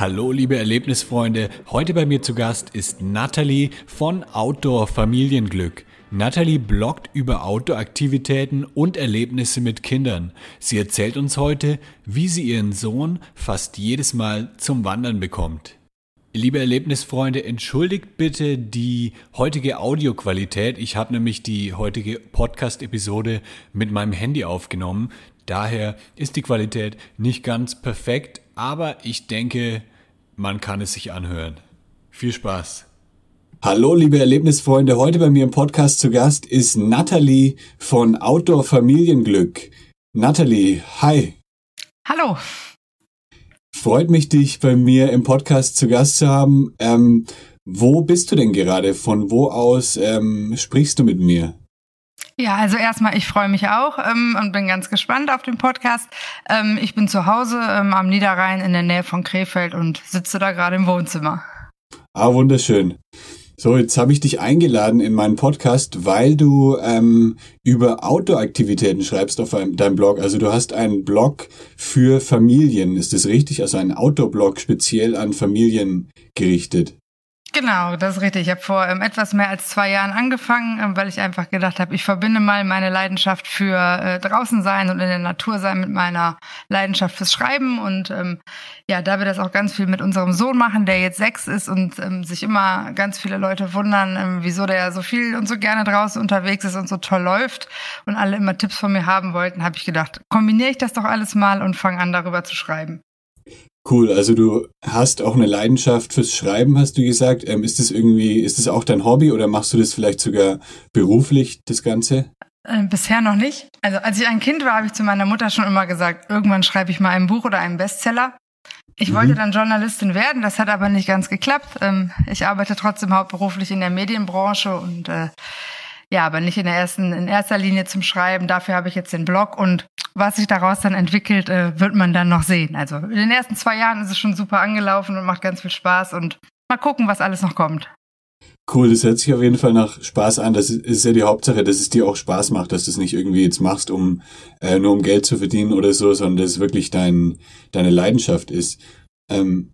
Hallo liebe Erlebnisfreunde, heute bei mir zu Gast ist Natalie von Outdoor Familienglück. Natalie bloggt über Outdoor-Aktivitäten und Erlebnisse mit Kindern. Sie erzählt uns heute, wie sie ihren Sohn fast jedes Mal zum Wandern bekommt. Liebe Erlebnisfreunde, entschuldigt bitte die heutige Audioqualität. Ich habe nämlich die heutige Podcast-Episode mit meinem Handy aufgenommen. Daher ist die Qualität nicht ganz perfekt, aber ich denke, man kann es sich anhören. Viel Spaß. Hallo, liebe Erlebnisfreunde. Heute bei mir im Podcast zu Gast ist Natalie von Outdoor Familienglück. Natalie, hi. Hallo. Freut mich, dich bei mir im Podcast zu Gast zu haben. Ähm, wo bist du denn gerade? Von wo aus ähm, sprichst du mit mir? Ja, also erstmal, ich freue mich auch ähm, und bin ganz gespannt auf den Podcast. Ähm, ich bin zu Hause ähm, am Niederrhein in der Nähe von Krefeld und sitze da gerade im Wohnzimmer. Ah, wunderschön. So, jetzt habe ich dich eingeladen in meinen Podcast, weil du ähm, über Outdoor-Aktivitäten schreibst auf deinem Blog. Also du hast einen Blog für Familien, ist das richtig? Also einen Outdoor-Blog speziell an Familien gerichtet. Genau, das ist richtig. Ich habe vor ähm, etwas mehr als zwei Jahren angefangen, ähm, weil ich einfach gedacht habe, ich verbinde mal meine Leidenschaft für äh, draußen sein und in der Natur sein mit meiner Leidenschaft fürs Schreiben. Und ähm, ja, da wir das auch ganz viel mit unserem Sohn machen, der jetzt sechs ist und ähm, sich immer ganz viele Leute wundern, ähm, wieso der so viel und so gerne draußen unterwegs ist und so toll läuft und alle immer Tipps von mir haben wollten, habe ich gedacht, kombiniere ich das doch alles mal und fange an, darüber zu schreiben. Cool, also du hast auch eine Leidenschaft fürs Schreiben, hast du gesagt. Ähm, ist das irgendwie, ist das auch dein Hobby oder machst du das vielleicht sogar beruflich, das Ganze? Äh, bisher noch nicht. Also als ich ein Kind war, habe ich zu meiner Mutter schon immer gesagt, irgendwann schreibe ich mal ein Buch oder einen Bestseller. Ich mhm. wollte dann Journalistin werden, das hat aber nicht ganz geklappt. Ähm, ich arbeite trotzdem hauptberuflich in der Medienbranche und äh, ja, aber nicht in der ersten, in erster Linie zum Schreiben. Dafür habe ich jetzt den Blog und was sich daraus dann entwickelt, äh, wird man dann noch sehen. Also in den ersten zwei Jahren ist es schon super angelaufen und macht ganz viel Spaß und mal gucken, was alles noch kommt. Cool, das hört sich auf jeden Fall nach Spaß an. Das ist ja die Hauptsache, dass es dir auch Spaß macht, dass du es nicht irgendwie jetzt machst, um äh, nur um Geld zu verdienen oder so, sondern dass es wirklich dein, deine Leidenschaft ist. Ähm,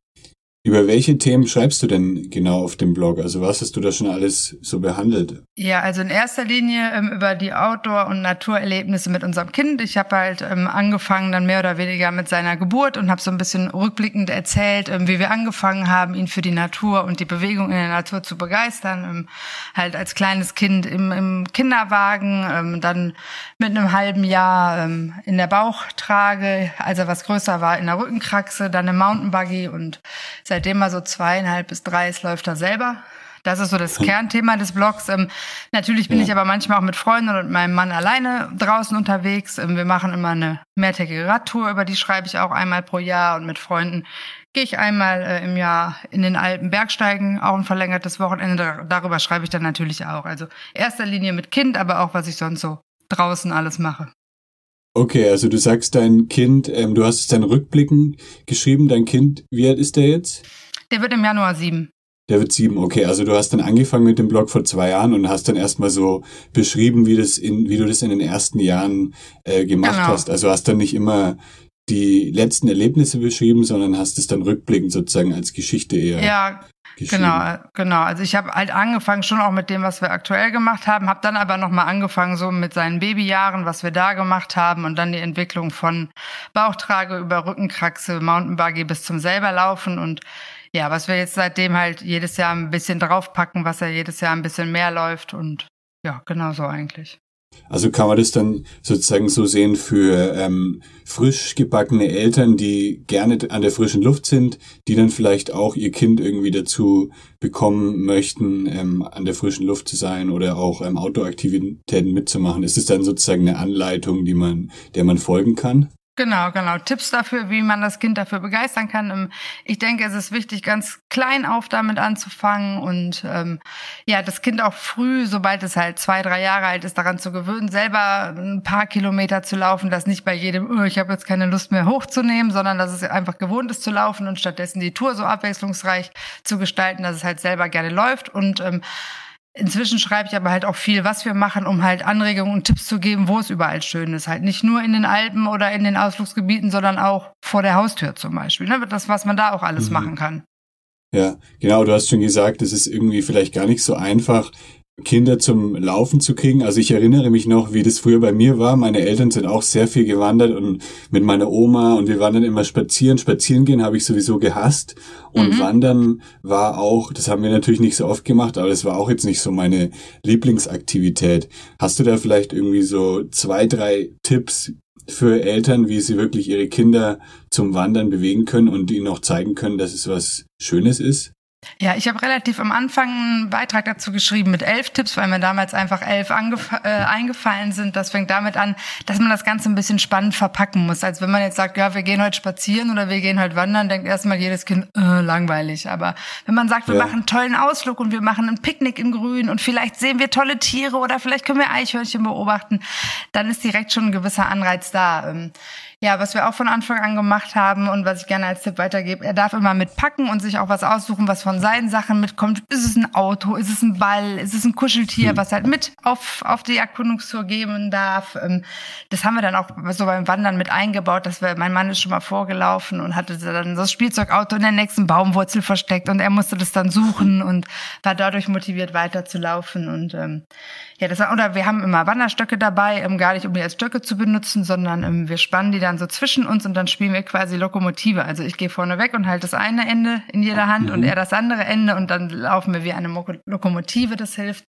über welche Themen schreibst du denn genau auf dem Blog? Also was hast du da schon alles so behandelt? Ja, also in erster Linie ähm, über die Outdoor- und Naturerlebnisse mit unserem Kind. Ich habe halt ähm, angefangen dann mehr oder weniger mit seiner Geburt und habe so ein bisschen rückblickend erzählt, ähm, wie wir angefangen haben, ihn für die Natur und die Bewegung in der Natur zu begeistern. Ähm, halt als kleines Kind im, im Kinderwagen, ähm, dann mit einem halben Jahr ähm, in der Bauchtrage, als er was größer war, in der Rückenkraxe, dann im Mountainbuggy und seit seitdem er so zweieinhalb bis drei ist, läuft er selber. Das ist so das Kernthema des Blogs. Ähm, natürlich bin ja. ich aber manchmal auch mit Freunden und meinem Mann alleine draußen unterwegs. Ähm, wir machen immer eine mehrtägige Radtour, über die schreibe ich auch einmal pro Jahr. Und mit Freunden gehe ich einmal äh, im Jahr in den Alpen Bergsteigen, auch ein verlängertes Wochenende. Darüber schreibe ich dann natürlich auch. Also erster Linie mit Kind, aber auch was ich sonst so draußen alles mache. Okay, also du sagst dein Kind, ähm, du hast es dann rückblickend geschrieben, dein Kind, wie alt ist der jetzt? Der wird im Januar sieben. Der wird sieben, okay. Also du hast dann angefangen mit dem Blog vor zwei Jahren und hast dann erstmal so beschrieben, wie das in, wie du das in den ersten Jahren äh, gemacht genau. hast. Also hast dann nicht immer die letzten Erlebnisse beschrieben, sondern hast es dann rückblickend sozusagen als Geschichte eher. Ja, Genau, genau. Also ich habe halt angefangen schon auch mit dem, was wir aktuell gemacht haben, habe dann aber nochmal angefangen so mit seinen Babyjahren, was wir da gemacht haben und dann die Entwicklung von Bauchtrage über Rückenkraxe, Mountainbuggy bis zum selberlaufen und ja, was wir jetzt seitdem halt jedes Jahr ein bisschen draufpacken, was er jedes Jahr ein bisschen mehr läuft und ja, genau so eigentlich. Also kann man das dann sozusagen so sehen für ähm, frisch gebackene Eltern, die gerne an der frischen Luft sind, die dann vielleicht auch ihr Kind irgendwie dazu bekommen möchten, ähm, an der frischen Luft zu sein oder auch ähm, Outdoor-Aktivitäten mitzumachen. Ist es dann sozusagen eine Anleitung, die man, der man folgen kann? Genau, genau. Tipps dafür, wie man das Kind dafür begeistern kann. Ähm, ich denke, es ist wichtig, ganz klein auf damit anzufangen und ähm, ja, das Kind auch früh, sobald es halt zwei, drei Jahre alt ist, daran zu gewöhnen, selber ein paar Kilometer zu laufen, das nicht bei jedem, oh, ich habe jetzt keine Lust mehr hochzunehmen, sondern dass es einfach gewohnt ist zu laufen und stattdessen die Tour so abwechslungsreich zu gestalten, dass es halt selber gerne läuft und ähm, Inzwischen schreibe ich aber halt auch viel, was wir machen, um halt Anregungen und Tipps zu geben, wo es überall schön ist. Halt nicht nur in den Alpen oder in den Ausflugsgebieten, sondern auch vor der Haustür zum Beispiel. Ne? Das, was man da auch alles mhm. machen kann. Ja, genau, du hast schon gesagt, es ist irgendwie vielleicht gar nicht so einfach, Kinder zum Laufen zu kriegen. Also ich erinnere mich noch, wie das früher bei mir war. Meine Eltern sind auch sehr viel gewandert und mit meiner Oma und wir waren dann immer spazieren. Spazieren gehen habe ich sowieso gehasst und mhm. Wandern war auch, das haben wir natürlich nicht so oft gemacht, aber das war auch jetzt nicht so meine Lieblingsaktivität. Hast du da vielleicht irgendwie so zwei, drei Tipps für Eltern, wie sie wirklich ihre Kinder zum Wandern bewegen können und ihnen auch zeigen können, dass es was Schönes ist? Ja, ich habe relativ am Anfang einen Beitrag dazu geschrieben mit elf Tipps, weil mir damals einfach elf äh, eingefallen sind. Das fängt damit an, dass man das Ganze ein bisschen spannend verpacken muss. Als wenn man jetzt sagt, ja, wir gehen heute spazieren oder wir gehen heute wandern, denkt erstmal jedes Kind, äh, langweilig. Aber wenn man sagt, wir ja. machen einen tollen Ausflug und wir machen ein Picknick in Grün und vielleicht sehen wir tolle Tiere oder vielleicht können wir Eichhörnchen beobachten, dann ist direkt schon ein gewisser Anreiz da. Ja, was wir auch von Anfang an gemacht haben und was ich gerne als Tipp weitergebe, er darf immer mitpacken und sich auch was aussuchen, was von seinen Sachen mitkommt. Ist es ein Auto? Ist es ein Ball? Ist es ein Kuscheltier, hm. was halt mit auf, auf die Erkundungstour geben darf? Ähm, das haben wir dann auch so beim Wandern mit eingebaut, dass wir, mein Mann ist schon mal vorgelaufen und hatte dann das Spielzeugauto in der nächsten Baumwurzel versteckt und er musste das dann suchen und war dadurch motiviert weiterzulaufen und ähm, ja, das oder wir haben immer Wanderstöcke dabei, ähm, gar nicht um die als Stöcke zu benutzen, sondern ähm, wir spannen die dann so zwischen uns und dann spielen wir quasi Lokomotive. Also ich gehe vorne weg und halte das eine Ende in jeder Hand mhm. und er das andere Ende und dann laufen wir wie eine Lokomotive, das hilft.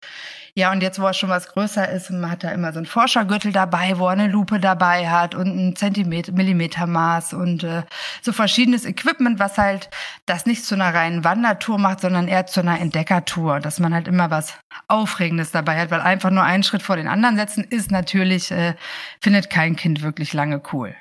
Ja, und jetzt, wo er schon was größer ist, hat er immer so einen Forschergürtel dabei, wo er eine Lupe dabei hat und ein Zentimeter, Millimetermaß und äh, so verschiedenes Equipment, was halt das nicht zu einer reinen Wandertour macht, sondern eher zu einer Entdeckertour, dass man halt immer was Aufregendes dabei hat, weil einfach nur einen Schritt vor den anderen setzen ist natürlich, äh, findet kein Kind wirklich lange cool.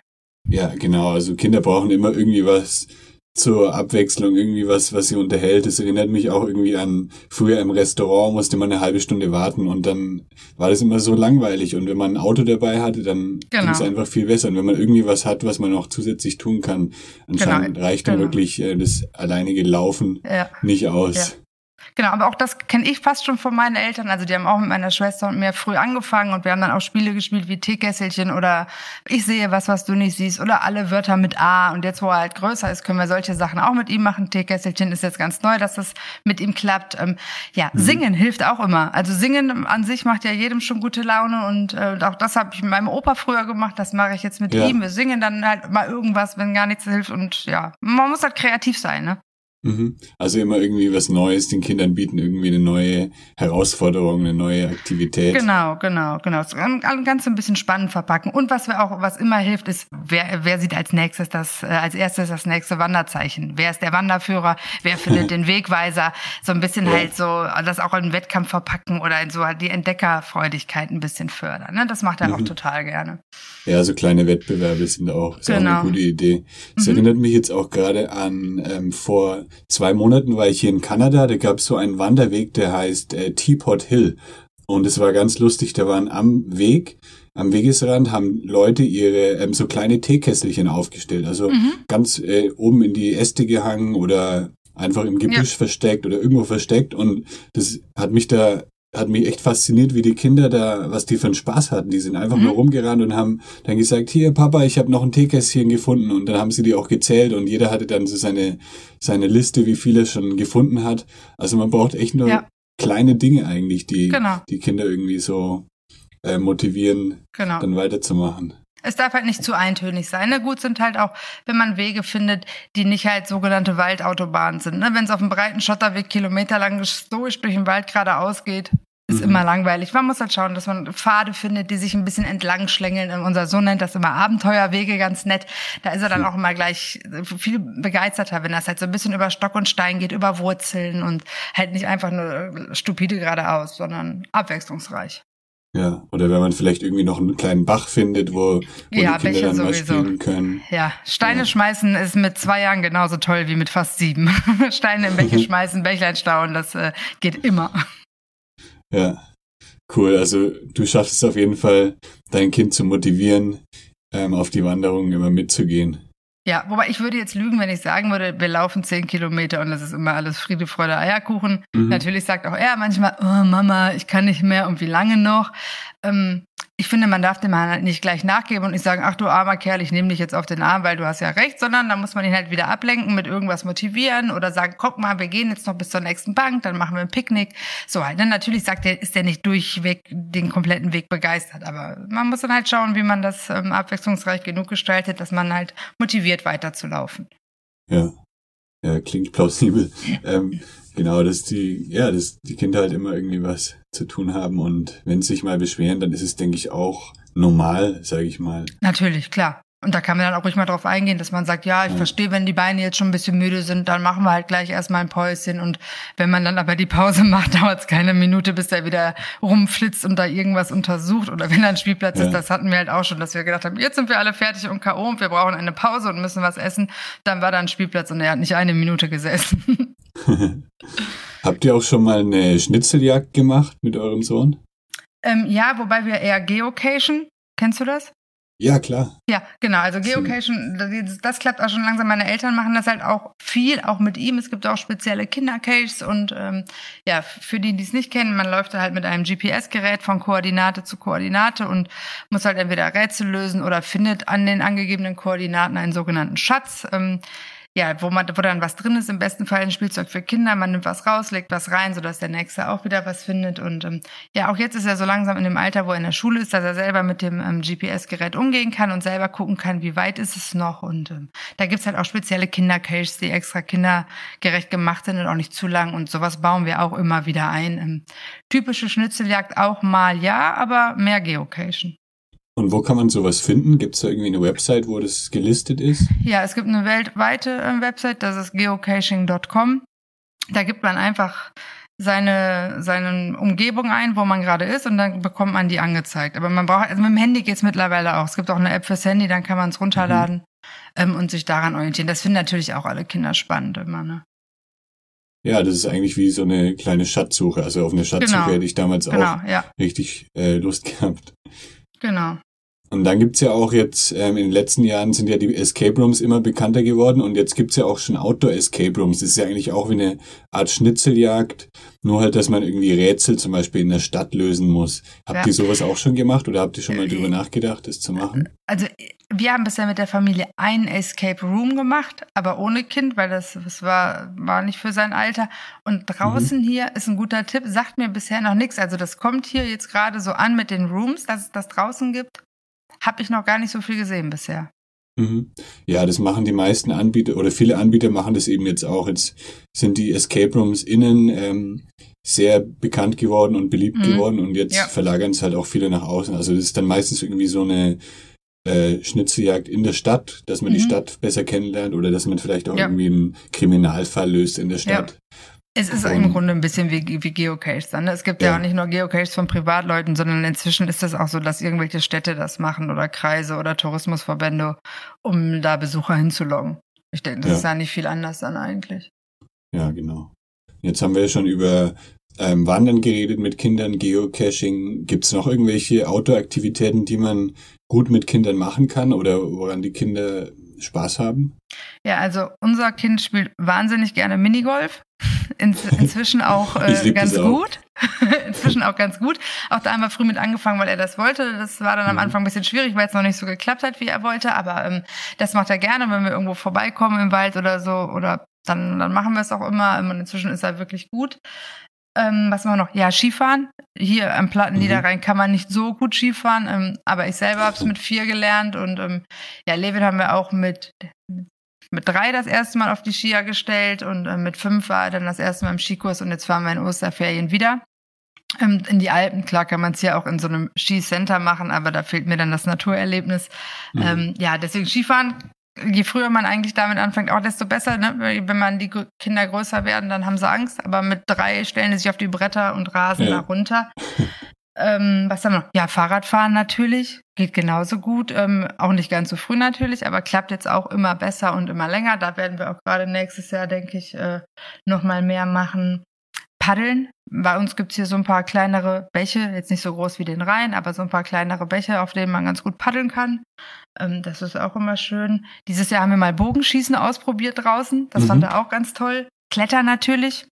Ja, genau. Also Kinder brauchen immer irgendwie was zur Abwechslung irgendwie was, was sie unterhält. Das erinnert mich auch irgendwie an früher im Restaurant musste man eine halbe Stunde warten und dann war das immer so langweilig. Und wenn man ein Auto dabei hatte, dann genau. ging es einfach viel besser. Und wenn man irgendwie was hat, was man noch zusätzlich tun kann, anscheinend genau. reicht dann genau. wirklich äh, das alleinige Laufen ja. nicht aus. Ja. Genau, aber auch das kenne ich fast schon von meinen Eltern. Also die haben auch mit meiner Schwester und mir früh angefangen und wir haben dann auch Spiele gespielt wie Teekesselchen oder ich sehe was, was du nicht siehst oder alle Wörter mit A. Und jetzt, wo er halt größer ist, können wir solche Sachen auch mit ihm machen. Teekesselchen ist jetzt ganz neu, dass das mit ihm klappt. Ähm, ja, mhm. singen hilft auch immer. Also singen an sich macht ja jedem schon gute Laune und äh, auch das habe ich mit meinem Opa früher gemacht. Das mache ich jetzt mit ja. ihm. Wir singen dann halt mal irgendwas, wenn gar nichts hilft und ja, man muss halt kreativ sein, ne? Mhm. Also immer irgendwie was Neues den Kindern bieten, irgendwie eine neue Herausforderung, eine neue Aktivität. Genau, genau, genau. Ganz ein bisschen spannend verpacken. Und was wir auch, was immer hilft, ist, wer, wer sieht als nächstes das, äh, als erstes das nächste Wanderzeichen? Wer ist der Wanderführer? Wer findet den Wegweiser? So ein bisschen ja. halt so, das auch in Wettkampf verpacken oder in so halt die Entdeckerfreudigkeit ein bisschen fördern. Ne? Das macht er mhm. auch total gerne. Ja, so kleine Wettbewerbe sind auch, ist genau. auch eine genau. gute Idee. Das mhm. erinnert mich jetzt auch gerade an ähm, vor zwei Monaten war ich hier in Kanada, da gab es so einen Wanderweg, der heißt äh, Teapot Hill. Und es war ganz lustig, da waren am Weg, am Wegesrand haben Leute ihre ähm, so kleine Teekesselchen aufgestellt. Also mhm. ganz äh, oben in die Äste gehangen oder einfach im Gebüsch ja. versteckt oder irgendwo versteckt. Und das hat mich da hat mich echt fasziniert, wie die Kinder da, was die für einen Spaß hatten. Die sind einfach mhm. nur rumgerannt und haben dann gesagt, hier Papa, ich habe noch ein Teekästchen gefunden und dann haben sie die auch gezählt und jeder hatte dann so seine, seine Liste, wie viele schon gefunden hat. Also man braucht echt nur ja. kleine Dinge eigentlich, die genau. die Kinder irgendwie so äh, motivieren, genau. dann weiterzumachen. Es darf halt nicht zu eintönig sein. Ne? Gut sind halt auch, wenn man Wege findet, die nicht halt sogenannte Waldautobahnen sind. Ne? Wenn es auf einem breiten Schotterweg kilometerlang stoisch durch den Wald geradeaus geht, ist mhm. immer langweilig. Man muss halt schauen, dass man Pfade findet, die sich ein bisschen entlang schlängeln. Unser Sohn nennt das immer Abenteuerwege, ganz nett. Da ist er dann auch immer gleich viel begeisterter, wenn das halt so ein bisschen über Stock und Stein geht, über Wurzeln und halt nicht einfach nur stupide geradeaus, sondern abwechslungsreich. Ja, oder wenn man vielleicht irgendwie noch einen kleinen Bach findet, wo, wo ja, die Kinder Bäche dann mal sowieso. spielen können. Ja, Steine Ja. schmeißen ist mit zwei Jahren genauso toll wie mit fast sieben. Steine in Bäche schmeißen, Bächlein stauen, das äh, geht immer. Ja, cool. Also du schaffst es auf jeden Fall, dein Kind zu motivieren, ähm, auf die Wanderung immer mitzugehen. Ja, wobei ich würde jetzt lügen, wenn ich sagen würde, wir laufen zehn Kilometer und das ist immer alles Friede, Freude, Eierkuchen. Mhm. Natürlich sagt auch er manchmal, oh Mama, ich kann nicht mehr und wie lange noch. Ähm, ich finde, man darf dem halt nicht gleich nachgeben und nicht sagen, ach du armer Kerl, ich nehme dich jetzt auf den Arm, weil du hast ja recht, sondern da muss man ihn halt wieder ablenken, mit irgendwas motivieren oder sagen, guck mal, wir gehen jetzt noch bis zur nächsten Bank, dann machen wir ein Picknick. So halt. Dann natürlich sagt er, ist er nicht durchweg den kompletten Weg begeistert, aber man muss dann halt schauen, wie man das ähm, abwechslungsreich genug gestaltet, dass man halt motiviert weiterzulaufen. Ja. Ja, klingt plausibel. ähm, genau, dass die, ja, dass die Kinder halt immer irgendwie was zu tun haben und wenn sie sich mal beschweren, dann ist es, denke ich, auch normal, sage ich mal. Natürlich, klar. Und da kann man dann auch ruhig mal drauf eingehen, dass man sagt, ja, ich Ja. verstehe, wenn die Beine jetzt schon ein bisschen müde sind, dann machen wir halt gleich erstmal ein Päuschen. Und wenn man dann aber die Pause macht, dauert es keine Minute, bis er wieder rumflitzt und da irgendwas untersucht. Oder wenn da ein Spielplatz Ja. ist, das hatten wir halt auch schon, dass wir gedacht haben, jetzt sind wir alle fertig und K.O. und wir brauchen eine Pause und müssen was essen. Dann war da ein Spielplatz und er hat nicht eine Minute gesessen. Habt ihr auch schon mal eine Schnitzeljagd gemacht mit eurem Sohn? ähm, ja, wobei wir eher Geocachen. Kennst du das? Ja, klar. Ja, genau. Also Geocachen, das, das klappt auch schon langsam. Meine Eltern machen das halt auch viel, auch mit ihm. Es gibt auch spezielle Kindercaches und ähm, ja, für die, die es nicht kennen, man läuft da halt mit einem GPS-Gerät von Koordinate zu Koordinate und muss halt entweder Rätsel lösen oder findet an den angegebenen Koordinaten einen sogenannten Schatz. Ähm, ja, wo man, wo dann was drin ist, im besten Fall ein Spielzeug für Kinder, man nimmt was raus, legt was rein, sodass der Nächste auch wieder was findet. Und ähm, ja, auch jetzt ist er so langsam in dem Alter, wo er in der Schule ist, dass er selber mit dem ähm, GPS-Gerät umgehen kann und selber gucken kann, wie weit ist es noch. Und ähm, da gibt's halt auch spezielle Kindercaches, die extra kindergerecht gemacht sind und auch nicht zu lang. Und sowas bauen wir auch immer wieder ein. Ähm, typische Schnitzeljagd auch mal ja, aber mehr Geocachen. Und wo kann man sowas finden? Gibt es da irgendwie eine Website, wo das gelistet ist? Ja, es gibt eine weltweite äh, Website, das ist geocaching.com. Da gibt man einfach seine, seine Umgebung ein, wo man gerade ist und dann bekommt man die angezeigt. Aber man braucht, also mit dem Handy geht's mittlerweile auch. Es gibt auch eine App fürs Handy, dann kann man es runterladen ähm, und sich daran orientieren. Das finden natürlich auch alle Kinder spannend immer, ne? Ja, das ist eigentlich wie so eine kleine Schatzsuche. Also auf eine Schatzsuche Genau. hätte ich damals Genau, auch ja, richtig äh, Lust gehabt. Genau. Und dann gibt's ja auch jetzt, ähm, in den letzten Jahren sind ja die Escape Rooms immer bekannter geworden und jetzt gibt's ja auch schon Outdoor Escape Rooms. Das ist ja eigentlich auch wie eine Art Schnitzeljagd, nur halt, dass man irgendwie Rätsel zum Beispiel in der Stadt lösen muss. Habt Ja. ihr sowas auch schon gemacht oder habt ihr schon mal drüber nachgedacht, das zu machen? Also wir haben bisher mit der Familie einen Escape Room gemacht, aber ohne Kind, weil das, das war, war nicht für sein Alter. Und draußen hier ist ein guter Tipp, sagt mir bisher noch nichts. Also das kommt hier jetzt gerade so an mit den Rooms, dass es das draußen gibt. Habe ich noch gar nicht so viel gesehen bisher. Mhm. Ja, das machen die meisten Anbieter oder viele Anbieter machen das eben jetzt auch. Jetzt sind die Escape Rooms innen ähm, sehr bekannt geworden und beliebt Mhm. geworden und jetzt Ja. verlagern es halt auch viele nach außen. Also das ist dann meistens irgendwie so eine äh, Schnitzeljagd in der Stadt, dass man die Mhm. Stadt besser kennenlernt oder dass man vielleicht auch Ja. irgendwie einen Kriminalfall löst in der Stadt. Es ist im Grunde ein bisschen wie, wie Geocaches dann. ne? Es gibt ja. Ja. auch nicht nur Geocaches von Privatleuten, sondern inzwischen ist es auch so, dass irgendwelche Städte das machen oder Kreise oder Tourismusverbände, um da Besucher hinzuloggen. Ich denke, das Ja. ist ja nicht viel anders dann eigentlich. Ja, genau. Jetzt haben wir schon über ähm, Wandern geredet mit Kindern, Geocaching. Gibt es noch irgendwelche Outdoor-Aktivitäten, die man gut mit Kindern machen kann oder woran die Kinder Spaß haben? Ja, also unser Kind spielt wahnsinnig gerne Minigolf. In, inzwischen auch äh, ganz auch. gut. inzwischen auch ganz gut. Auch da haben wir früh mit angefangen, weil er das wollte. Das war dann am Mhm. Anfang ein bisschen schwierig, weil es noch nicht so geklappt hat, wie er wollte. Aber ähm, das macht er gerne, wenn wir irgendwo vorbeikommen im Wald oder so. Oder dann, dann machen wir es auch immer. Und inzwischen ist er wirklich gut. Ähm, was machen wir noch? Ja, Skifahren. Hier am Platten Mhm. Kann man nicht so gut Skifahren, ähm, aber ich selber habe es mit vier gelernt und ähm, ja, Levin haben wir auch mit mit drei das erste Mal auf die Skier gestellt und äh, mit fünf war er dann das erste Mal im Skikurs und jetzt fahren wir in Osterferien wieder. Ähm, in die Alpen, klar kann man es ja auch in so einem Skicenter machen, aber da fehlt mir dann das Naturerlebnis. Mhm. Ähm, ja, deswegen Skifahren, je früher man eigentlich damit anfängt, auch desto besser. Ne? Wenn man die Kinder größer werden, dann haben sie Angst, aber mit drei stellen sie sich auf die Bretter und rasen Ja. da runter. Ähm, was haben wir noch? Ja, Fahrradfahren natürlich. Geht genauso gut. Ähm, auch nicht ganz so früh natürlich, aber klappt jetzt auch immer besser und immer länger. Da werden wir auch gerade nächstes Jahr, denke ich, äh, nochmal mehr machen. Paddeln. Bei uns gibt's hier so ein paar kleinere Bäche, jetzt nicht so groß wie den Rhein, aber so ein paar kleinere Bäche, auf denen man ganz gut paddeln kann. Ähm, das ist auch immer schön. Dieses Jahr haben wir mal Bogenschießen ausprobiert draußen. Das mhm. fand er auch ganz toll. Klettern natürlich.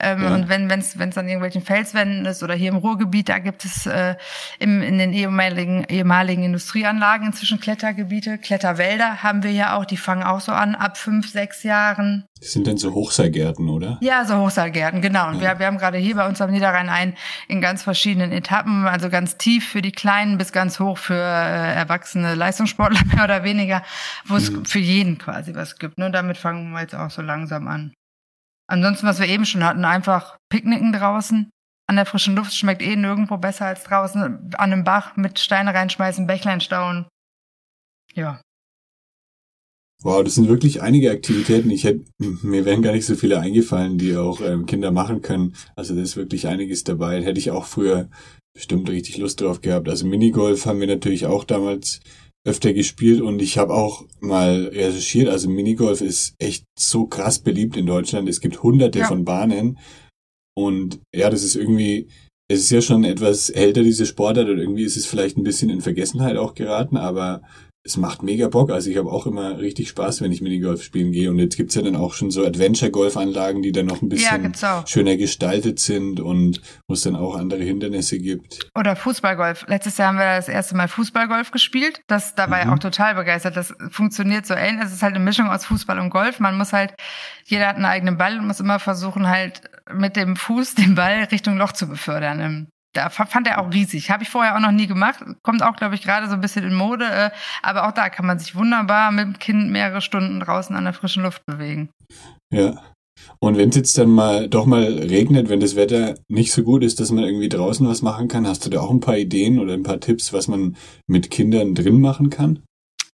Ähm, ja. Und wenn es wenn's an irgendwelchen Felswänden ist oder hier im Ruhrgebiet, da gibt es äh, im, in den ehemaligen, ehemaligen Industrieanlagen inzwischen Klettergebiete. Kletterwälder haben wir ja auch, die fangen auch so an ab fünf, sechs Jahren. Das sind dann so Hochseilgärten, oder? Ja, so Hochseilgärten, genau. Und ja. wir, wir haben gerade hier bei uns am Niederrhein einen in ganz verschiedenen Etappen, also ganz tief für die Kleinen bis ganz hoch für äh, erwachsene Leistungssportler mehr oder weniger, wo es mhm. für jeden quasi was gibt. Ne? Damit fangen wir jetzt auch so langsam an. Ansonsten, was wir eben schon hatten, einfach Picknicken draußen. An der frischen Luft schmeckt eh nirgendwo besser als draußen. An einem Bach mit Steine reinschmeißen, Bächlein stauen. Ja. Wow, das sind wirklich einige Aktivitäten. Ich hätte, mir wären gar nicht so viele eingefallen, die auch ähm, Kinder machen können. Also da ist wirklich einiges dabei. Hätte ich auch früher bestimmt richtig Lust drauf gehabt. Also Minigolf haben wir natürlich auch damals öfter gespielt und ich habe auch mal recherchiert, also Minigolf ist echt so krass beliebt in Deutschland. Es gibt hunderte ja. von Bahnen und ja, das ist irgendwie, es ist ja schon etwas älter, diese Sportart und irgendwie ist es vielleicht ein bisschen in Vergessenheit auch geraten, aber es macht mega Bock. Also ich habe auch immer richtig Spaß, wenn ich Minigolf spielen gehe. Und jetzt gibt's ja dann auch schon so Adventure-Golf-Anlagen, die dann noch ein bisschen ja, schöner gestaltet sind und wo es dann auch andere Hindernisse gibt. Oder Fußballgolf. Letztes Jahr haben wir das erste Mal Fußballgolf gespielt. Das, da war mhm. auch total begeistert. Das funktioniert so ähnlich. Es ist halt eine Mischung aus Fußball und Golf. Man muss halt, jeder hat einen eigenen Ball und muss immer versuchen, halt mit dem Fuß den Ball Richtung Loch zu befördern da fand er auch riesig. Habe ich vorher auch noch nie gemacht. Kommt auch, glaube ich, gerade so ein bisschen in Mode. Äh, aber auch da kann man sich wunderbar mit dem Kind mehrere Stunden draußen an der frischen Luft bewegen. Ja. Und wenn es jetzt dann mal doch mal regnet, wenn das Wetter nicht so gut ist, dass man irgendwie draußen was machen kann, hast du da auch ein paar Ideen oder ein paar Tipps, was man mit Kindern drin machen kann?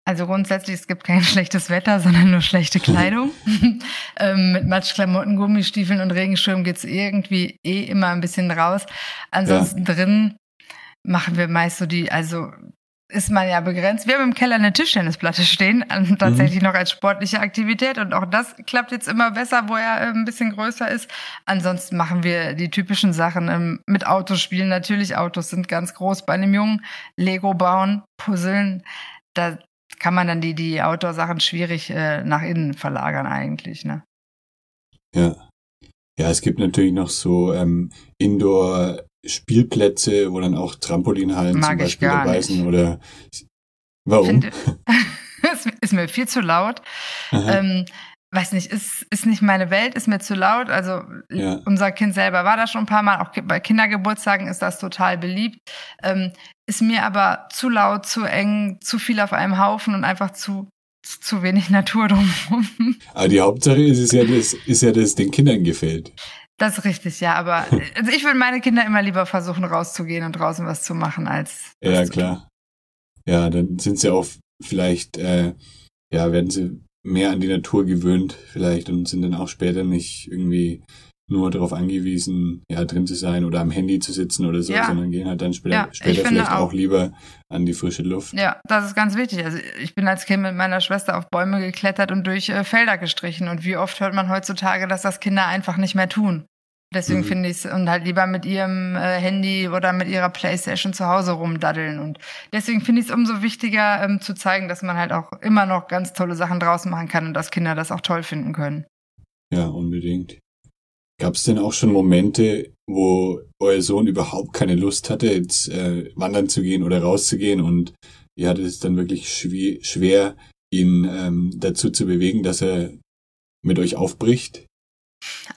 Also grundsätzlich, es gibt kein schlechtes Wetter, sondern nur schlechte Kleidung. ähm, mit Matschklamotten, Gummistiefeln und Regenschirm geht's irgendwie eh immer ein bisschen raus. Ansonsten ja. drin machen wir meist so die, also ist man ja begrenzt. Wir haben im Keller eine Tischtennisplatte stehen, ähm, tatsächlich mhm. noch als sportliche Aktivität und auch das klappt jetzt immer besser, wo er äh, ein bisschen größer ist. Ansonsten machen wir die typischen Sachen ähm, mit Autos spielen. Natürlich, Autos sind ganz groß bei einem Jungen. Lego bauen, puzzeln. Da, kann man dann die, die Outdoor-Sachen schwierig äh, nach innen verlagern eigentlich, ne? Ja. Ja, es gibt natürlich noch so ähm, Indoor-Spielplätze, wo dann auch Trampolinhallen Mag zum Beispiel dabei sind oder warum? Finde, ist mir viel zu laut. Ähm, weiß nicht, ist, ist nicht meine Welt, ist mir zu laut. Also ja. unser Kind selber war da schon ein paar Mal, auch bei Kindergeburtstagen ist das total beliebt. Ähm, ist mir aber zu laut, zu eng, zu viel auf einem Haufen und einfach zu zu wenig Natur drumherum. Aber die Hauptsache ist es ja, dass, ist ja, dass es den Kindern gefällt. Das ist richtig, ja. Aber also ich würde meine Kinder immer lieber versuchen, rauszugehen und draußen was zu machen, als. Ja, klar. Ja, dann sind sie auch vielleicht, äh, ja, werden sie mehr an die Natur gewöhnt vielleicht und sind dann auch später nicht irgendwie nur darauf angewiesen, ja, drin zu sein oder am Handy zu sitzen oder so, ja. sondern gehen halt dann später, ja, später vielleicht auch. auch. lieber an die frische Luft. Ja, das ist ganz wichtig. Also ich bin als Kind mit meiner Schwester auf Bäume geklettert und durch äh, Felder gestrichen. Und wie oft hört man heutzutage, dass das Kinder einfach nicht mehr tun? Deswegen mhm. finde ich es und halt lieber mit ihrem äh, Handy oder mit ihrer Playstation zu Hause rumdaddeln. Und deswegen finde ich es umso wichtiger ähm, zu zeigen, dass man halt auch immer noch ganz tolle Sachen draußen machen kann und dass Kinder das auch toll finden können. Ja, unbedingt. Gab es denn auch schon Momente, wo euer Sohn überhaupt keine Lust hatte, jetzt äh, wandern zu gehen oder rauszugehen und ihr hattet es dann wirklich schwer, schwer ihn ähm, dazu zu bewegen, dass er mit euch aufbricht?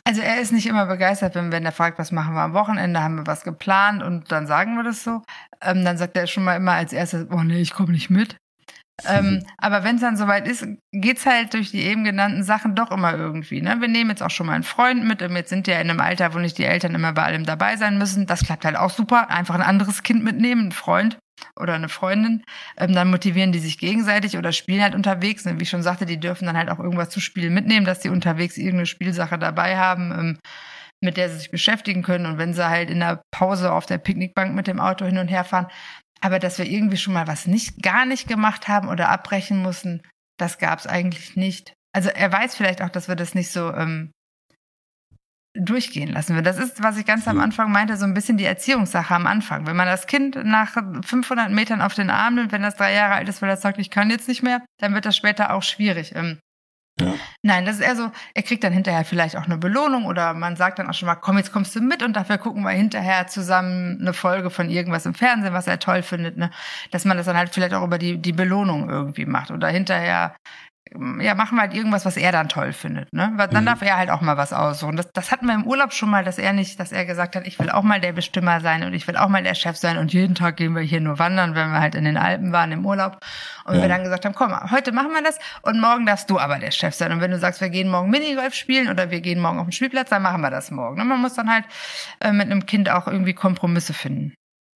Also er ist nicht immer begeistert, wenn, wenn er fragt, was machen wir am Wochenende, haben wir was geplant und dann sagen wir das so. Ähm, dann sagt er schon mal immer als erstes, oh nee, ich komme nicht mit. ähm, aber wenn es dann soweit ist, geht's halt durch die eben genannten Sachen doch immer irgendwie. Ne? Wir nehmen jetzt auch schon mal einen Freund mit. Und jetzt sind ja in einem Alter, wo nicht die Eltern immer bei allem dabei sein müssen. Das klappt halt auch super. Einfach ein anderes Kind mitnehmen, einen Freund oder eine Freundin, ähm, dann motivieren die sich gegenseitig oder spielen halt unterwegs. Und wie ich schon sagte, die dürfen dann halt auch irgendwas zu spielen mitnehmen, dass die unterwegs irgendeine Spielsache dabei haben. Ähm, mit der sie sich beschäftigen können und wenn sie halt in der Pause auf der Picknickbank mit dem Auto hin und her fahren. Aber dass wir irgendwie schon mal was nicht, gar nicht gemacht haben oder abbrechen mussten, das gab es eigentlich nicht. Also er weiß vielleicht auch, dass wir das nicht so ähm, durchgehen lassen wir. Das ist, was ich ganz am Anfang meinte, so ein bisschen die Erziehungssache am Anfang. Wenn man das Kind nach 500 Metern auf den Arm nimmt, wenn das drei Jahre alt ist, weil er sagt, ich kann jetzt nicht mehr, dann wird das später auch schwierig. Ähm, ja. Nein, das ist eher so, er kriegt dann hinterher vielleicht auch eine Belohnung oder man sagt dann auch schon mal, komm, jetzt kommst du mit und dafür gucken wir hinterher zusammen eine Folge von irgendwas im Fernsehen, was er toll findet, ne? Dass man das dann halt vielleicht auch über die, die Belohnung irgendwie macht oder hinterher ja, machen wir halt irgendwas, was er dann toll findet. Ne? Dann mhm. darf er halt auch mal was aussuchen. Das, das hatten wir im Urlaub schon mal, dass er nicht, dass er gesagt hat, ich will auch mal der Bestimmer sein und ich will auch mal der Chef sein und jeden Tag gehen wir hier nur wandern, wenn wir halt in den Alpen waren im Urlaub. Und ja. wir dann gesagt haben, komm, heute machen wir das und morgen darfst du aber der Chef sein. Und wenn du sagst, wir gehen morgen Minigolf spielen oder wir gehen morgen auf den Spielplatz, dann machen wir das morgen. Und man muss dann halt äh, mit einem Kind auch irgendwie Kompromisse finden.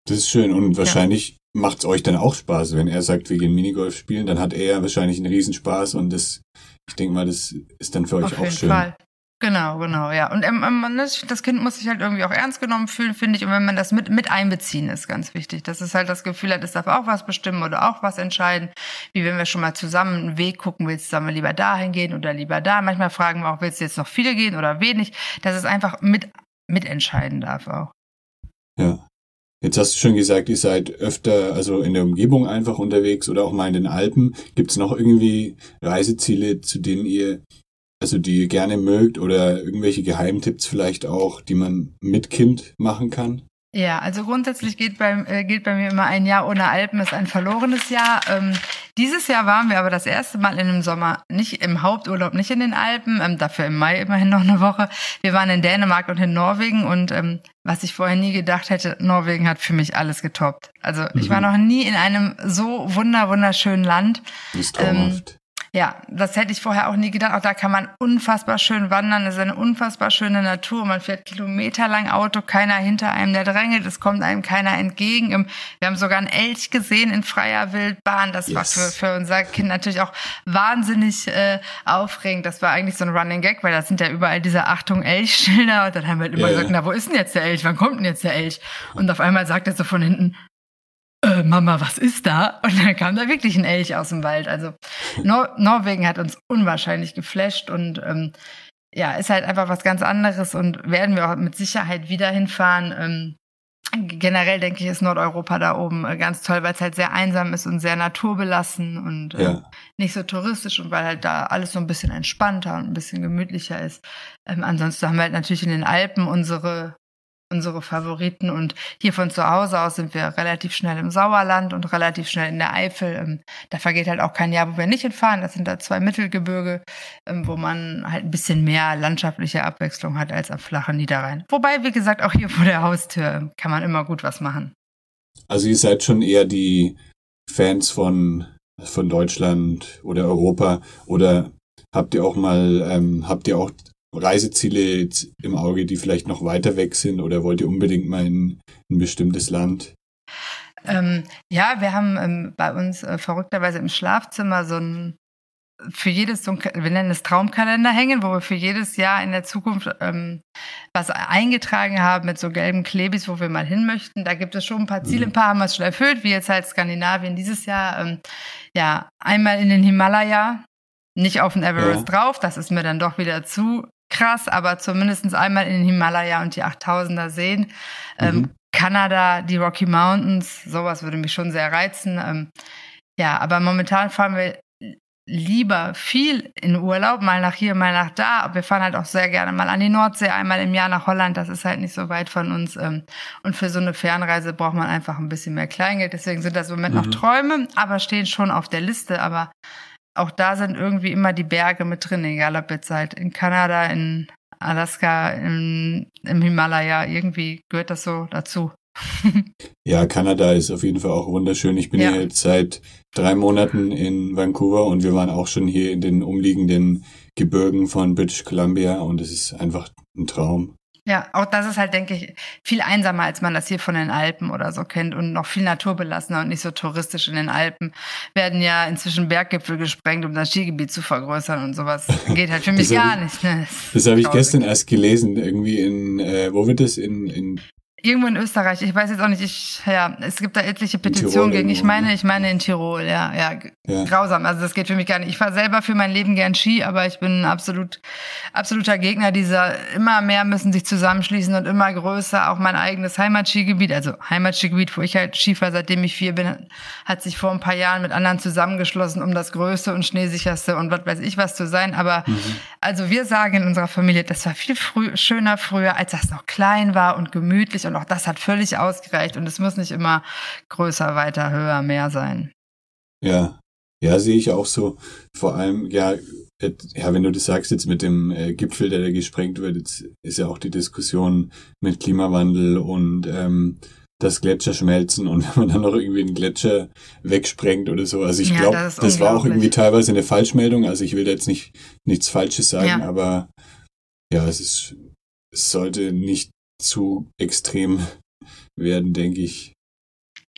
Das ist schön und wahrscheinlich macht's euch dann auch Spaß. Wenn er sagt, wir gehen Minigolf spielen, dann hat er wahrscheinlich einen Riesenspaß und das, ich denke mal, das ist dann für euch Auf auch schön. Fall. Genau, genau, ja. Und ähm, ähm das Kind muss sich halt irgendwie auch ernst genommen fühlen, finde ich. Und wenn man das mit, mit einbeziehen, ist ganz wichtig. Dass es halt das Gefühl hat, es darf auch was bestimmen oder auch was entscheiden. Wie wenn wir schon mal zusammen einen Weg gucken, willst du wir lieber dahin gehen oder lieber da. Manchmal fragen wir auch, willst du jetzt noch viele gehen oder wenig? Dass es einfach mit, mitentscheiden darf auch. Ja. Jetzt hast du schon gesagt, ihr seid öfter also in der Umgebung einfach unterwegs oder auch mal in den Alpen. Gibt es noch irgendwie Reiseziele, zu denen ihr, also die ihr gerne mögt oder irgendwelche Geheimtipps vielleicht auch, die man mit Kind machen kann? Ja, also grundsätzlich geht bei, äh, gilt bei mir immer ein Jahr ohne Alpen ist ein verlorenes Jahr. Ähm, dieses Jahr waren wir aber das erste Mal in dem Sommer nicht im Haupturlaub, nicht in den Alpen, ähm, dafür im Mai immerhin noch eine Woche. Wir waren in Dänemark und in Norwegen und ähm, was ich vorher nie gedacht hätte, Norwegen hat für mich alles getoppt. Also ich war mhm. noch nie in einem so wunder wunderschönen Land. Das ist traumhaft. Ja, das hätte ich vorher auch nie gedacht. Auch da kann man unfassbar schön wandern. Es ist eine unfassbar schöne Natur. Man fährt kilometerlang Auto, keiner hinter einem, der drängelt. Es kommt einem keiner entgegen. Wir haben sogar einen Elch gesehen in freier Wildbahn. Das yes. war für, für unser Kind natürlich auch wahnsinnig äh, aufregend. Das war eigentlich so ein Running Gag, weil da sind ja überall diese Achtung Elchschilder. Und dann haben wir halt immer yeah. gesagt, na, wo ist denn jetzt der Elch? Wann kommt denn jetzt der Elch? Und auf einmal sagt er so von hinten, äh, Mama, was ist da? Und dann kam da wirklich ein Elch aus dem Wald. Also Nor Norwegen hat uns unwahrscheinlich geflasht und ähm, ja, ist halt einfach was ganz anderes und werden wir auch mit Sicherheit wieder hinfahren. Ähm, generell denke ich, ist Nordeuropa da oben äh, ganz toll, weil es halt sehr einsam ist und sehr naturbelassen und äh, ja. nicht so touristisch und weil halt da alles so ein bisschen entspannter und ein bisschen gemütlicher ist. Ähm, ansonsten haben wir halt natürlich in den Alpen unsere unsere Favoriten. Und hier von zu Hause aus sind wir relativ schnell im Sauerland und relativ schnell in der Eifel. Ähm, da vergeht halt auch kein Jahr, wo wir nicht hinfahren. Das sind da zwei Mittelgebirge, ähm, wo man halt ein bisschen mehr landschaftliche Abwechslung hat als am flachen Niederrhein. Wobei, wie gesagt, auch hier vor der Haustür ähm, kann man immer gut was machen. Also ihr seid schon eher die Fans von, von Deutschland oder Europa oder habt ihr auch mal, ähm, habt ihr auch Reiseziele im Auge, die vielleicht noch weiter weg sind oder wollt ihr unbedingt mal in ein bestimmtes Land? Ähm, ja, wir haben ähm, bei uns äh, verrückterweise im Schlafzimmer so ein für jedes, so ein, wir nennen es Traumkalender hängen, wo wir für jedes Jahr in der Zukunft ähm, was eingetragen haben mit so gelben Klebis, wo wir mal hin möchten. Da gibt es schon ein paar Ziele, ein paar haben wir es schon erfüllt, wie jetzt halt Skandinavien dieses Jahr. Ähm, ja, einmal in den Himalaya, nicht auf den Everest ja. drauf, das ist mir dann doch wieder zu krass, aber zumindest einmal in den Himalaya und die 8000er sehen. Ähm, mhm. Kanada, die Rocky Mountains, sowas würde mich schon sehr reizen. Ähm, ja, aber momentan fahren wir lieber viel in Urlaub, mal nach hier, mal nach da. Aber wir fahren halt auch sehr gerne mal an die Nordsee, einmal im Jahr nach Holland. Das ist halt nicht so weit von uns. Ähm, und für so eine Fernreise braucht man einfach ein bisschen mehr Kleingeld. Deswegen sind das im Moment mhm. noch Träume, aber stehen schon auf der Liste. Aber auch da sind irgendwie immer die Berge mit drin, egal ob jetzt halt in Kanada, in Alaska, im, im Himalaya, irgendwie gehört das so dazu. ja, Kanada ist auf jeden Fall auch wunderschön. Ich bin ja. jetzt seit drei Monaten in Vancouver und wir waren auch schon hier in den umliegenden Gebirgen von British Columbia und es ist einfach ein Traum. Ja, auch das ist halt, denke ich, viel einsamer, als man das hier von den Alpen oder so kennt und noch viel naturbelassener und nicht so touristisch. In den Alpen werden ja inzwischen Berggipfel gesprengt, um das Skigebiet zu vergrößern und sowas. Geht halt für mich gar ich, nicht. Ne? Das, das habe ich gestern erst gelesen, irgendwie in, äh, wo wird das? In, in Irgendwo in Österreich, ich weiß jetzt auch nicht, ich, ja, es gibt da etliche Petitionen gegen, ich meine, ne? ich meine in Tirol, ja, ja, ja, grausam, also das geht für mich gar nicht. Ich fahre selber für mein Leben gern Ski, aber ich bin absolut, absoluter Gegner dieser, immer mehr müssen sich zusammenschließen und immer größer, auch mein eigenes Heimatskigebiet, also Heimatskigebiet, wo ich halt Skifahre, seitdem ich vier bin, hat sich vor ein paar Jahren mit anderen zusammengeschlossen, um das größte und schneesicherste und was weiß ich was zu sein, aber, mhm. also wir sagen in unserer Familie, das war viel früh, schöner früher, als das noch klein war und gemütlich und auch das hat völlig ausgereicht und es muss nicht immer größer, weiter, höher, mehr sein. Ja, ja, sehe ich auch so. Vor allem, ja, ja, wenn du das sagst jetzt mit dem äh, Gipfel, der da gesprengt wird, jetzt ist ja auch die Diskussion mit Klimawandel und ähm, das Gletscher schmelzen und wenn man dann noch irgendwie einen Gletscher wegsprengt oder so. Also ich ja, glaube, das, das war auch irgendwie teilweise eine Falschmeldung. Also ich will da jetzt nicht nichts Falsches sagen, ja. aber ja, es ist, es sollte nicht zu extrem werden, denke ich.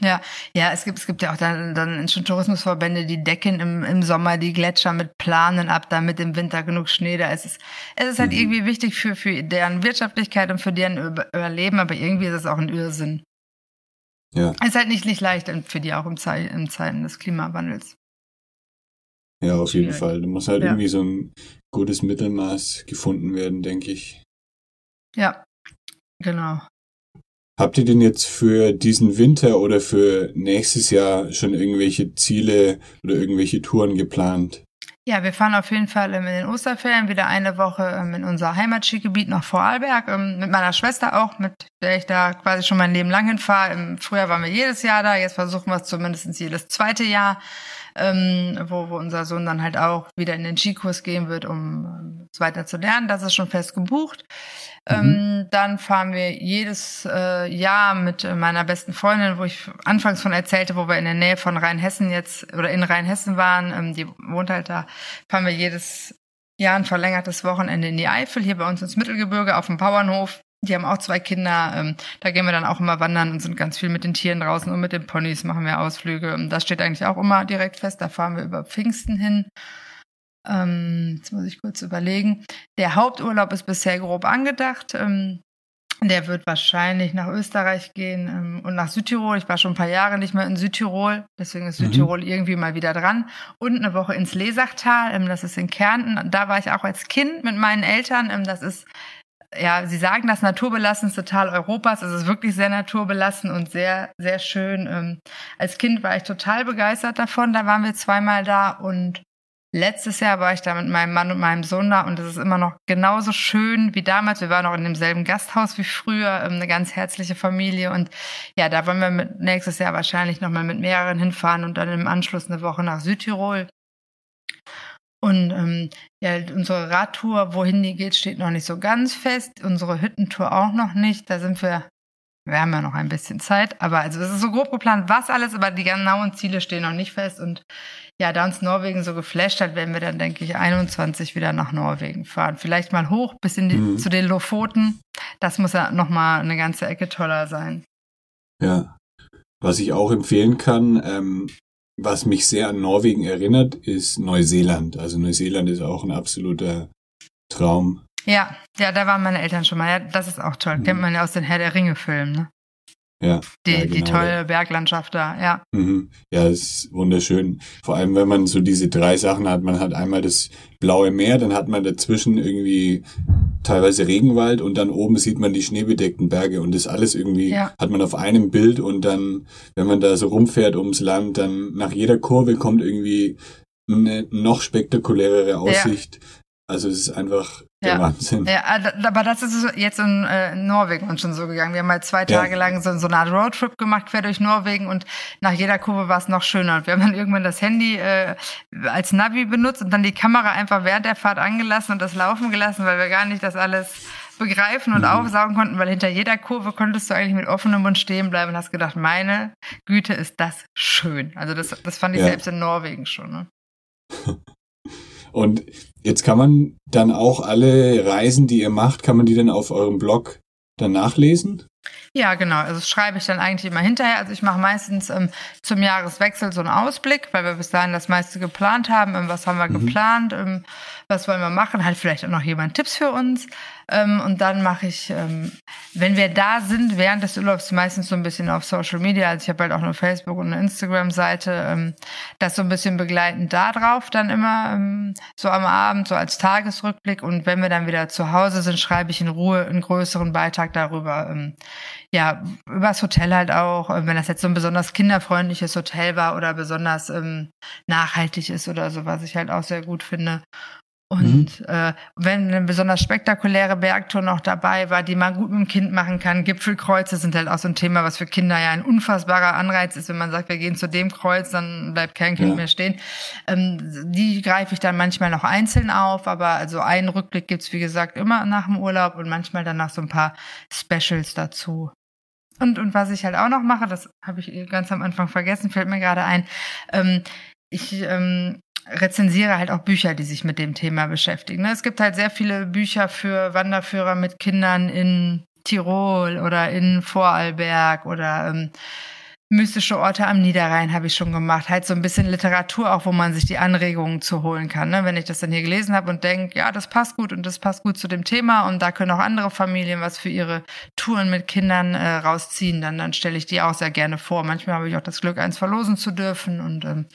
Ja, ja, es gibt, es gibt ja auch dann, dann schon Tourismusverbände, die decken im, im Sommer die Gletscher mit Planen ab, damit im Winter genug Schnee da ist. Es ist, es ist halt mhm. irgendwie wichtig für, für deren Wirtschaftlichkeit und für deren Überleben, aber irgendwie ist es auch ein Irrsinn. Ja. Es ist halt nicht, nicht leicht für die auch im, Ze im Zeiten des Klimawandels. Ja, auf jeden Fall. Da muss halt ja. irgendwie so ein gutes Mittelmaß gefunden werden, denke ich. Ja, Genau. Habt ihr denn jetzt für diesen Winter oder für nächstes Jahr schon irgendwelche Ziele oder irgendwelche Touren geplant? Ja, wir fahren auf jeden Fall in den Osterferien wieder eine Woche ähm, in unser Heimatskigebiet nach Vorarlberg, ähm, mit meiner Schwester auch, mit der ich da quasi schon mein Leben lang hinfahre. Früher waren wir jedes Jahr da, jetzt versuchen wir es zumindest jedes zweite Jahr, ähm, wo, wo unser Sohn dann halt auch wieder in den Skikurs gehen wird, um weiter zu lernen. Das ist schon fest gebucht. Mhm. Ähm, dann fahren wir jedes äh, Jahr mit meiner besten Freundin, wo ich anfangs von erzählte, wo wir in der Nähe von Rheinhessen jetzt oder in Rheinhessen waren, ähm, die wohnt halt da, fahren wir jedes Jahr ein verlängertes Wochenende in die Eifel, hier bei uns ins Mittelgebirge auf dem Bauernhof. Die haben auch zwei Kinder. Ähm, da gehen wir dann auch immer wandern und sind ganz viel mit den Tieren draußen und mit den Ponys machen wir Ausflüge. Und das steht eigentlich auch immer direkt fest. Da fahren wir über Pfingsten hin. Ähm, jetzt muss ich kurz überlegen. Der Haupturlaub ist bisher grob angedacht. Ähm, der wird wahrscheinlich nach Österreich gehen ähm, und nach Südtirol. Ich war schon ein paar Jahre nicht mehr in Südtirol, deswegen ist mhm. Südtirol irgendwie mal wieder dran. Und eine Woche ins Lesachtal, ähm, das ist in Kärnten. Da war ich auch als Kind mit meinen Eltern. Ähm, das ist ja, Sie sagen das naturbelassenste Tal Europas. Es ist wirklich sehr naturbelassen und sehr, sehr schön. Ähm, als Kind war ich total begeistert davon. Da waren wir zweimal da und Letztes Jahr war ich da mit meinem Mann und meinem Sohn da und es ist immer noch genauso schön wie damals. Wir waren noch in demselben Gasthaus wie früher, ähm, eine ganz herzliche Familie und ja, da wollen wir mit, nächstes Jahr wahrscheinlich nochmal mit mehreren hinfahren und dann im Anschluss eine Woche nach Südtirol. Und ähm, ja, unsere Radtour, wohin die geht, steht noch nicht so ganz fest. Unsere Hüttentour auch noch nicht. Da sind wir wir haben ja noch ein bisschen Zeit, aber also es ist so grob geplant, was alles, aber die genauen Ziele stehen noch nicht fest. Und ja, da uns Norwegen so geflasht hat, werden wir dann, denke ich, 21 wieder nach Norwegen fahren. Vielleicht mal hoch bis in die, mhm. zu den Lofoten. Das muss ja nochmal eine ganze Ecke toller sein. Ja. Was ich auch empfehlen kann, ähm, was mich sehr an Norwegen erinnert, ist Neuseeland. Also Neuseeland ist auch ein absoluter Traum. Ja, ja, da waren meine Eltern schon mal. Ja, das ist auch toll. Mhm. Kennt man ja aus den Herr der Ringe-Filmen, ne? Ja. Die, ja, genau. die tolle Berglandschaft da, ja. Mhm. Ja, ist wunderschön. Vor allem, wenn man so diese drei Sachen hat. Man hat einmal das blaue Meer, dann hat man dazwischen irgendwie teilweise Regenwald und dann oben sieht man die schneebedeckten Berge und das alles irgendwie ja. hat man auf einem Bild und dann, wenn man da so rumfährt ums Land, dann nach jeder Kurve kommt irgendwie eine noch spektakulärere Aussicht. Ja. Also es ist einfach der ja. Wahnsinn. Ja, aber das ist jetzt in, äh, Norwegen uns schon so gegangen. Wir haben mal halt zwei Tage ja. lang so, so eine Art Roadtrip gemacht quer durch Norwegen und nach jeder Kurve war es noch schöner. Und wir haben dann irgendwann das Handy äh, als Navi benutzt und dann die Kamera einfach während der Fahrt angelassen und das laufen gelassen, weil wir gar nicht das alles begreifen und mhm. aufsaugen konnten, weil hinter jeder Kurve konntest du eigentlich mit offenem Mund stehen bleiben und hast gedacht, meine Güte, ist das schön. Also das, das fand ich ja. selbst in Norwegen schon. Ne? Und jetzt kann man dann auch alle Reisen, die ihr macht, kann man die dann auf eurem Blog dann nachlesen? Ja, genau. Also das schreibe ich dann eigentlich immer hinterher. Also ich mache meistens ähm, zum Jahreswechsel so einen Ausblick, weil wir bis dahin das meiste geplant haben. Ähm, was haben wir mhm. geplant? Ähm, was wollen wir machen? Hat vielleicht auch noch jemand Tipps für uns? Ähm, und dann mache ich, ähm, wenn wir da sind, während des Urlaubs meistens so ein bisschen auf Social Media. Also ich habe halt auch eine Facebook- und eine Instagram-Seite, ähm, das so ein bisschen begleitend da drauf dann immer ähm, so am Abend, so als Tagesrückblick. Und wenn wir dann wieder zu Hause sind, schreibe ich in Ruhe einen größeren Beitrag darüber. Ähm, ja, über das Hotel halt auch, äh, wenn das jetzt so ein besonders kinderfreundliches Hotel war oder besonders ähm, nachhaltig ist oder so, was ich halt auch sehr gut finde. Und mhm. äh, wenn eine besonders spektakuläre Bergtour noch dabei war, die man gut mit dem Kind machen kann, Gipfelkreuze sind halt auch so ein Thema, was für Kinder ja ein unfassbarer Anreiz ist, wenn man sagt, wir gehen zu dem Kreuz, dann bleibt kein Kind ja. mehr stehen. Ähm, die greife ich dann manchmal noch einzeln auf, aber also einen Rückblick gibt's wie gesagt, immer nach dem Urlaub und manchmal dann noch so ein paar Specials dazu. Und, und was ich halt auch noch mache, das habe ich ganz am Anfang vergessen, fällt mir gerade ein, ähm, ich ähm, rezensiere halt auch Bücher, die sich mit dem Thema beschäftigen. Ne? Es gibt halt sehr viele Bücher für Wanderführer mit Kindern in Tirol oder in Vorarlberg oder ähm, mystische Orte am Niederrhein habe ich schon gemacht. Halt so ein bisschen Literatur auch, wo man sich die Anregungen zu holen kann. Ne? Wenn ich das dann hier gelesen habe und denke, ja, das passt gut und das passt gut zu dem Thema und da können auch andere Familien was für ihre Touren mit Kindern äh, rausziehen, dann, dann stelle ich die auch sehr gerne vor. Manchmal habe ich auch das Glück, eins verlosen zu dürfen und ähm,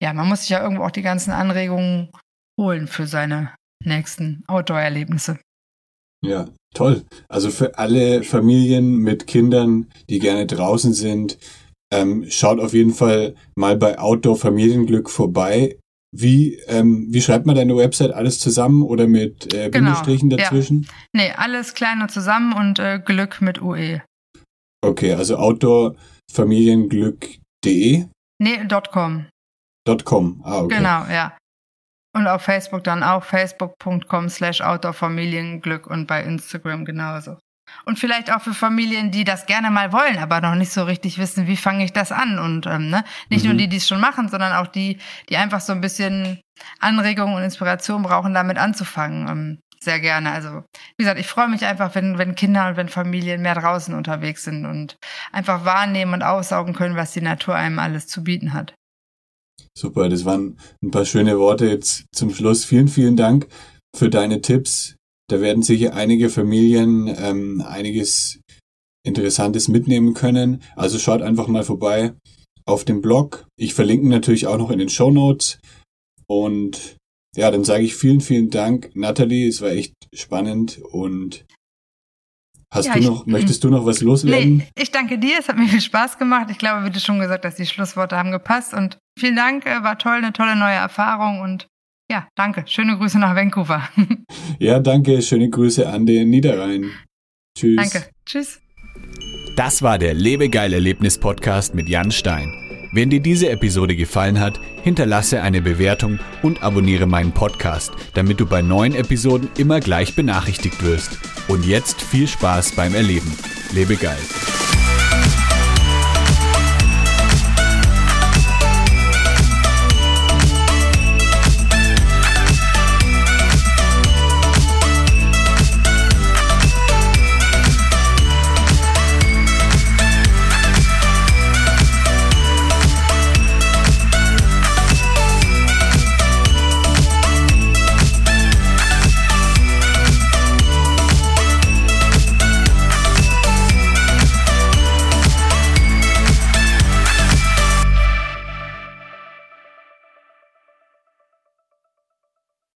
ja, man muss sich ja irgendwo auch die ganzen Anregungen holen für seine nächsten Outdoor-Erlebnisse. Ja, toll. Also für alle Familien mit Kindern, die gerne draußen sind, ähm, schaut auf jeden Fall mal bei Outdoor Familienglück vorbei. Wie, ähm, wie schreibt man deine Website? Alles zusammen oder mit äh, genau, Bindestrichen dazwischen? Ja. Nee, alles klein und zusammen und äh, Glück mit UE. Okay, also outdoorfamilienglück.de? Nee, .com. .com, ah, okay. Genau, ja. Und auf Facebook dann auch facebook.com slash outdoorfamilienglück und bei Instagram genauso. Und vielleicht auch für Familien, die das gerne mal wollen, aber noch nicht so richtig wissen, wie fange ich das an. Und ähm, ne? nicht mhm. nur die, die es schon machen, sondern auch die, die einfach so ein bisschen Anregung und Inspiration brauchen, damit anzufangen. Ähm, sehr gerne. Also, wie gesagt, ich freue mich einfach, wenn, wenn Kinder und wenn Familien mehr draußen unterwegs sind und einfach wahrnehmen und aussaugen können, was die Natur einem alles zu bieten hat. Super, das waren ein paar schöne Worte jetzt zum Schluss. Vielen, vielen Dank für deine Tipps. Da werden sicher einige Familien ähm, einiges Interessantes mitnehmen können. Also schaut einfach mal vorbei auf dem Blog. Ich verlinke natürlich auch noch in den Show Notes. Und ja, dann sage ich vielen, vielen Dank, Natalie. Es war echt spannend und Hast ja, du noch, ich, möchtest du noch was loswerden? Nee, ich danke dir, es hat mir viel Spaß gemacht. Ich glaube, wie du schon gesagt hast, die Schlussworte haben gepasst und vielen Dank, äh, war toll, eine tolle neue Erfahrung und ja, danke. Schöne Grüße nach Vancouver. ja, danke. Schöne Grüße an den Niederrhein. Tschüss. Danke. Tschüss. Das war der Lebegeil Erlebnis Podcast mit Jan Stein. Wenn dir diese Episode gefallen hat, hinterlasse eine Bewertung und abonniere meinen Podcast, damit du bei neuen Episoden immer gleich benachrichtigt wirst. Und jetzt viel Spaß beim Erleben. Lebe geil.